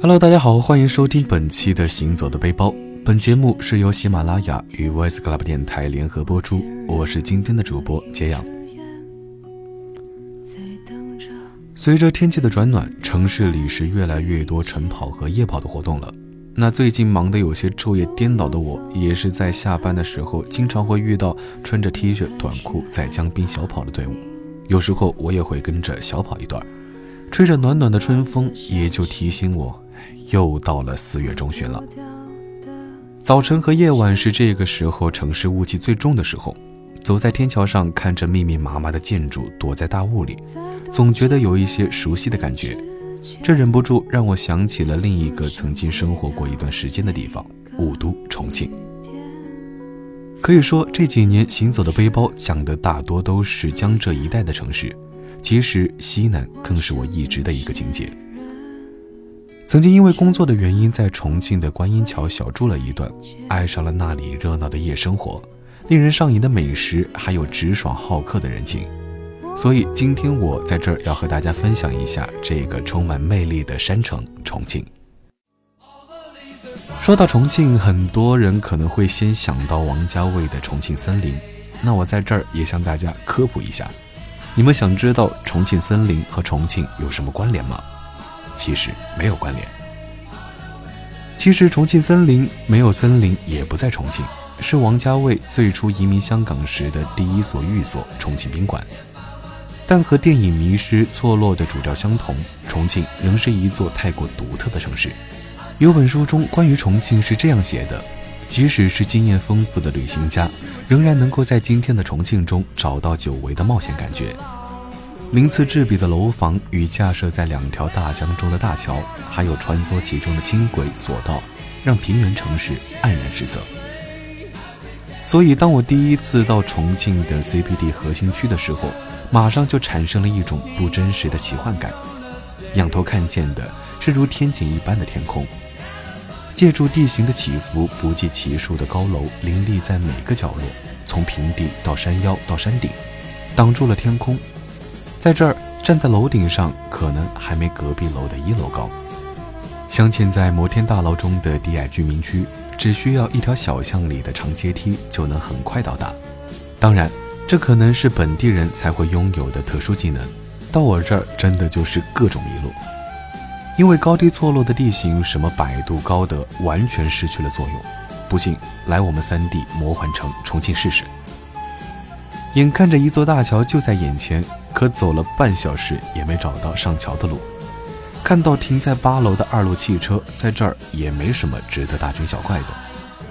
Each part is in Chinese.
Hello，大家好，欢迎收听本期的《行走的背包》。本节目是由喜马拉雅与 Voice Club 电台联合播出，我是今天的主播杰阳。随着天气的转暖，城市里是越来越多晨跑和夜跑的活动了。那最近忙得有些昼夜颠倒的我，也是在下班的时候，经常会遇到穿着 T 恤短裤在江边小跑的队伍。有时候我也会跟着小跑一段，吹着暖暖的春风，也就提醒我，又到了四月中旬了。早晨和夜晚是这个时候城市雾气最重的时候，走在天桥上，看着密密麻麻的建筑躲在大雾里，总觉得有一些熟悉的感觉。这忍不住让我想起了另一个曾经生活过一段时间的地方——雾都重庆。可以说，这几年行走的背包讲的大多都是江浙一带的城市，其实西南更是我一直的一个境界。曾经因为工作的原因，在重庆的观音桥小住了一段，爱上了那里热闹的夜生活，令人上瘾的美食，还有直爽好客的人情。所以今天我在这儿要和大家分享一下这个充满魅力的山城重庆。说到重庆，很多人可能会先想到王家卫的《重庆森林》，那我在这儿也向大家科普一下。你们想知道重庆森林和重庆有什么关联吗？其实没有关联。其实重庆森林没有森林也不在重庆，是王家卫最初移民香港时的第一所寓所——重庆宾馆。但和电影《迷失》错落的主调相同，重庆仍是一座太过独特的城市。有本书中关于重庆是这样写的：即使是经验丰富的旅行家，仍然能够在今天的重庆中找到久违的冒险感觉。鳞次栉比的楼房与架设在两条大江中的大桥，还有穿梭其中的轻轨索道，让平原城市黯然失色。所以，当我第一次到重庆的 CBD 核心区的时候，马上就产生了一种不真实的奇幻感，仰头看见的是如天井一般的天空，借助地形的起伏，不计其数的高楼林立在每个角落，从平地到山腰到山顶，挡住了天空。在这儿站在楼顶上，可能还没隔壁楼的一楼高。镶嵌在摩天大楼中的低矮居民区，只需要一条小巷里的长阶梯就能很快到达。当然。这可能是本地人才会拥有的特殊技能，到我这儿真的就是各种迷路。因为高低错落的地形，什么百度、高德完全失去了作用。不信，来我们三 D 魔幻城重庆试试。眼看着一座大桥就在眼前，可走了半小时也没找到上桥的路。看到停在八楼的二路汽车，在这儿也没什么值得大惊小怪的。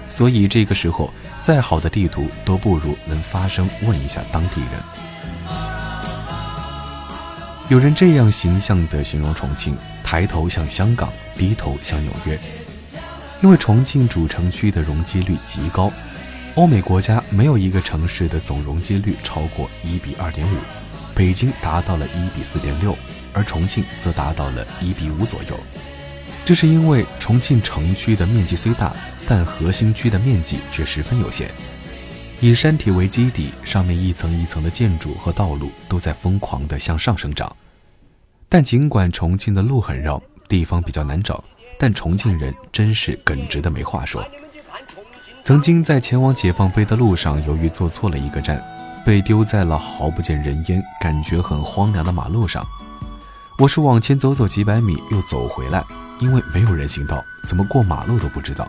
所以这个时候。再好的地图都不如能发声问一下当地人。有人这样形象地形容重庆：抬头向香港，低头向纽约。因为重庆主城区的容积率极高，欧美国家没有一个城市的总容积率超过一比二点五，北京达到了一比四点六，而重庆则达到了一比五左右。这是因为重庆城区的面积虽大。但核心区的面积却十分有限，以山体为基底，上面一层一层的建筑和道路都在疯狂地向上生长。但尽管重庆的路很绕，地方比较难找，但重庆人真是耿直的没话说。曾经在前往解放碑的路上，由于坐错了一个站，被丢在了毫不见人烟、感觉很荒凉的马路上。我是往前走走几百米又走回来，因为没有人行道，怎么过马路都不知道。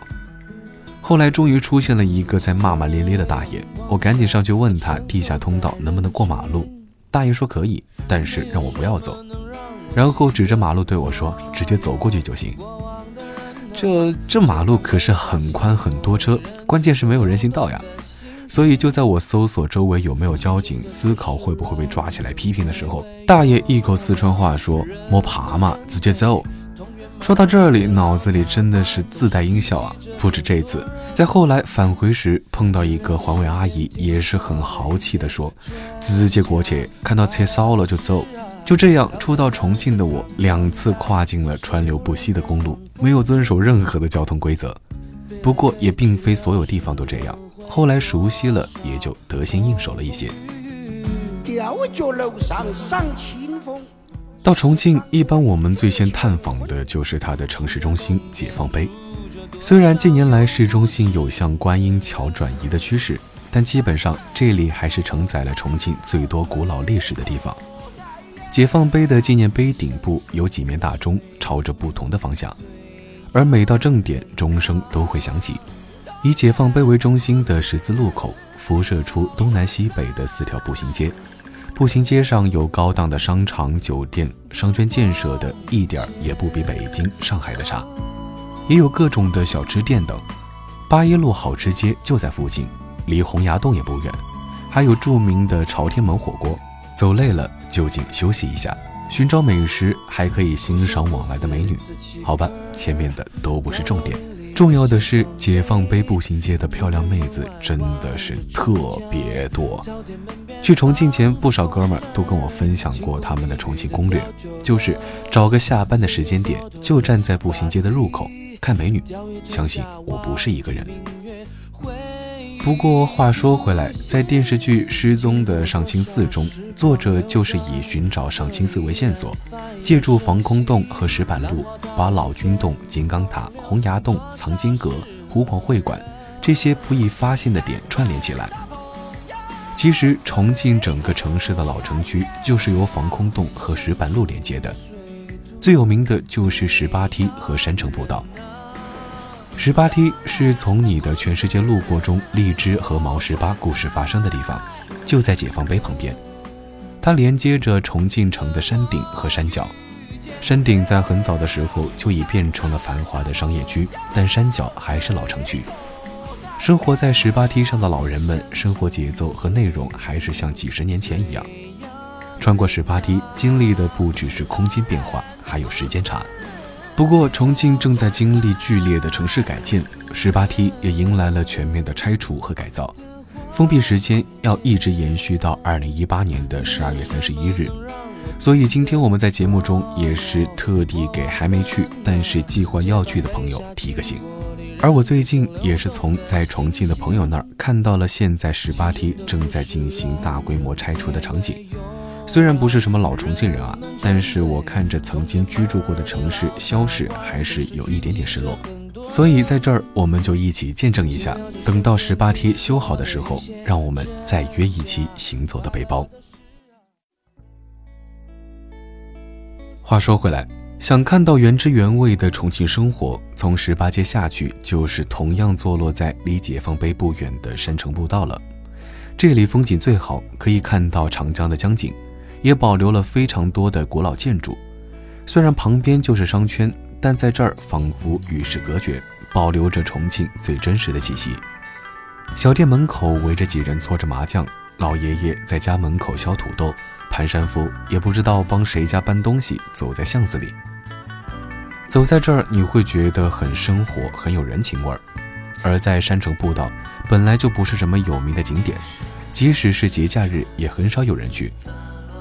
后来终于出现了一个在骂骂咧咧的大爷，我赶紧上去问他地下通道能不能过马路。大爷说可以，但是让我不要走，然后指着马路对我说：“直接走过去就行。”这这马路可是很宽很多车，关键是没有人行道呀。所以就在我搜索周围有没有交警，思考会不会被抓起来批评的时候，大爷一口四川话说：“摸爬嘛，直接走。”说到这里，脑子里真的是自带音效啊！不止这次。在后来返回时，碰到一个环卫阿姨，也是很豪气的说：“直接过去，看到车少了就走。”就这样，初到重庆的我，两次跨进了川流不息的公路，没有遵守任何的交通规则。不过，也并非所有地方都这样。后来熟悉了，也就得心应手了一些。吊脚楼上赏清风。到重庆，一般我们最先探访的就是它的城市中心——解放碑。虽然近年来市中心有向观音桥转移的趋势，但基本上这里还是承载了重庆最多古老历史的地方。解放碑的纪念碑顶部有几面大钟，朝着不同的方向，而每到正点，钟声都会响起。以解放碑为中心的十字路口，辐射出东南西北的四条步行街。步行街上有高档的商场、酒店，商圈建设的一点也不比北京、上海的差，也有各种的小吃店等。八一路好吃街就在附近，离洪崖洞也不远，还有著名的朝天门火锅。走累了就近休息一下，寻找美食，还可以欣赏往来的美女。好吧，前面的都不是重点。重要的是，解放碑步行街的漂亮妹子真的是特别多。去重庆前，不少哥们儿都跟我分享过他们的重庆攻略，就是找个下班的时间点，就站在步行街的入口看美女。相信我不是一个人。不过话说回来，在电视剧《失踪的上清寺》中，作者就是以寻找上清寺为线索，借助防空洞和石板路，把老君洞、金刚塔、洪崖洞、藏经阁、湖广会馆这些不易发现的点串联起来。其实，重庆整个城市的老城区就是由防空洞和石板路连接的，最有名的就是十八梯和山城步道。十八梯是从你的全世界路过中，荔枝和毛十八故事发生的地方，就在解放碑旁边。它连接着重庆城的山顶和山脚。山顶在很早的时候就已变成了繁华的商业区，但山脚还是老城区。生活在十八梯上的老人们，生活节奏和内容还是像几十年前一样。穿过十八梯，经历的不只是空间变化，还有时间差。不过，重庆正在经历剧烈的城市改建，十八梯也迎来了全面的拆除和改造，封闭时间要一直延续到二零一八年的十二月三十一日。所以，今天我们在节目中也是特地给还没去但是计划要去的朋友提个醒。而我最近也是从在重庆的朋友那儿看到了现在十八梯正在进行大规模拆除的场景。虽然不是什么老重庆人啊，但是我看着曾经居住过的城市消逝，还是有一点点失落。所以在这儿，我们就一起见证一下，等到十八梯修好的时候，让我们再约一期行走的背包。话说回来，想看到原汁原味的重庆生活，从十八街下去就是同样坐落在离解放碑不远的山城步道了。这里风景最好，可以看到长江的江景。也保留了非常多的古老建筑，虽然旁边就是商圈，但在这儿仿佛与世隔绝，保留着重庆最真实的气息。小店门口围着几人搓着麻将，老爷爷在家门口削土豆，盘山夫也不知道帮谁家搬东西，走在巷子里。走在这儿，你会觉得很生活，很有人情味儿。而在山城步道，本来就不是什么有名的景点，即使是节假日，也很少有人去。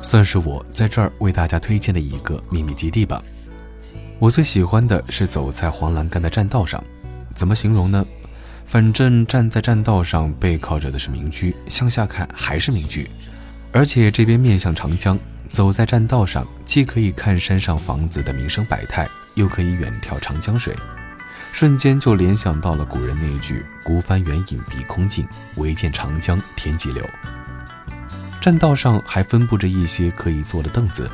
算是我在这儿为大家推荐的一个秘密基地吧。我最喜欢的是走在黄栏杆的栈道上，怎么形容呢？反正站在栈道上，背靠着的是民居，向下看还是民居，而且这边面向长江。走在栈道上，既可以看山上房子的民生百态，又可以远眺长江水，瞬间就联想到了古人那一句“孤帆远影碧空尽，唯见长江天际流”。栈道上还分布着一些可以坐的凳子，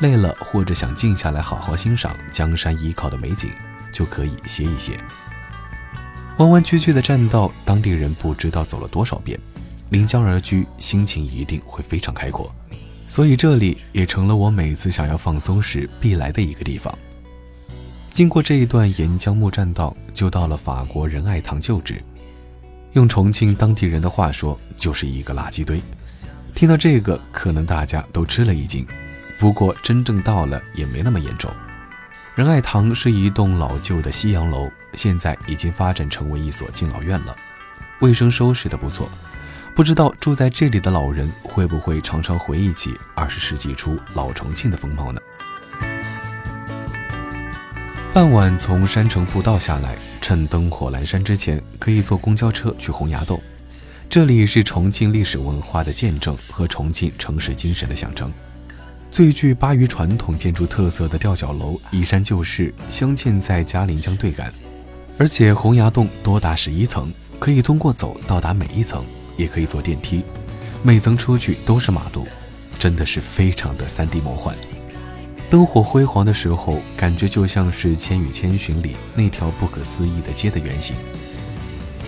累了或者想静下来好好欣赏江山依靠的美景，就可以歇一歇。弯弯曲曲的栈道，当地人不知道走了多少遍，临江而居，心情一定会非常开阔。所以这里也成了我每次想要放松时必来的一个地方。经过这一段沿江木栈道，就到了法国仁爱堂旧址，用重庆当地人的话说，就是一个垃圾堆。听到这个，可能大家都吃了一惊。不过真正到了也没那么严重。仁爱堂是一栋老旧的西洋楼，现在已经发展成为一所敬老院了，卫生收拾的不错。不知道住在这里的老人会不会常常回忆起二十世纪初老重庆的风貌呢？傍晚从山城步道下来，趁灯火阑珊之前，可以坐公交车去洪崖洞。这里是重庆历史文化的见证和重庆城市精神的象征。最具巴渝传统建筑特色的吊脚楼依山就势，镶嵌在嘉陵江对岸，而且洪崖洞多达十一层，可以通过走到达每一层，也可以坐电梯，每层出去都是马路，真的是非常的三 D 魔幻。灯火辉煌的时候，感觉就像是《千与千寻》里那条不可思议的街的原型，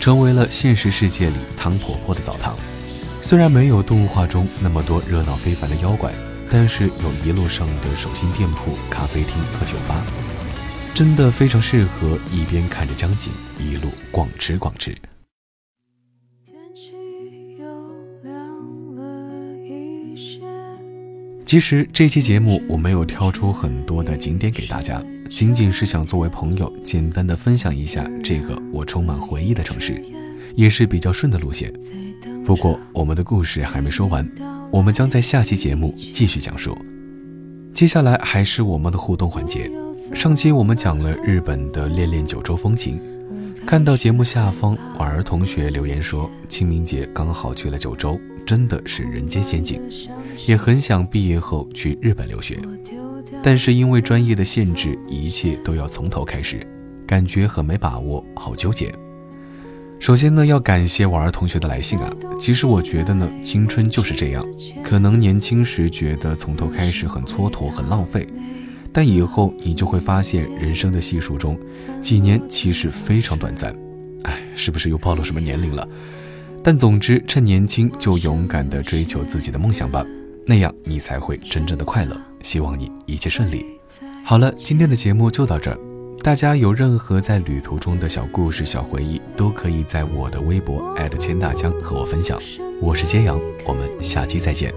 成为了现实世界里汤婆婆的澡堂。虽然没有动画中那么多热闹非凡的妖怪。但是有一路上的手心店铺、咖啡厅和酒吧，真的非常适合一边看着江景，一路逛吃逛吃。其实这期节目我没有挑出很多的景点给大家，仅仅是想作为朋友简单的分享一下这个我充满回忆的城市，也是比较顺的路线。不过我们的故事还没说完。我们将在下期节目继续讲述。接下来还是我们的互动环节。上期我们讲了日本的恋恋九州风情，看到节目下方婉儿同学留言说，清明节刚好去了九州，真的是人间仙境，也很想毕业后去日本留学，但是因为专业的限制，一切都要从头开始，感觉很没把握，好纠结。首先呢，要感谢婉儿同学的来信啊。其实我觉得呢，青春就是这样，可能年轻时觉得从头开始很蹉跎、很浪费，但以后你就会发现，人生的系数中，几年其实非常短暂。哎，是不是又暴露什么年龄了？但总之，趁年轻就勇敢地追求自己的梦想吧，那样你才会真正的快乐。希望你一切顺利。好了，今天的节目就到这儿。大家有任何在旅途中的小故事、小回忆，都可以在我的微博千大江和我分享。我是揭阳，我们下期再见。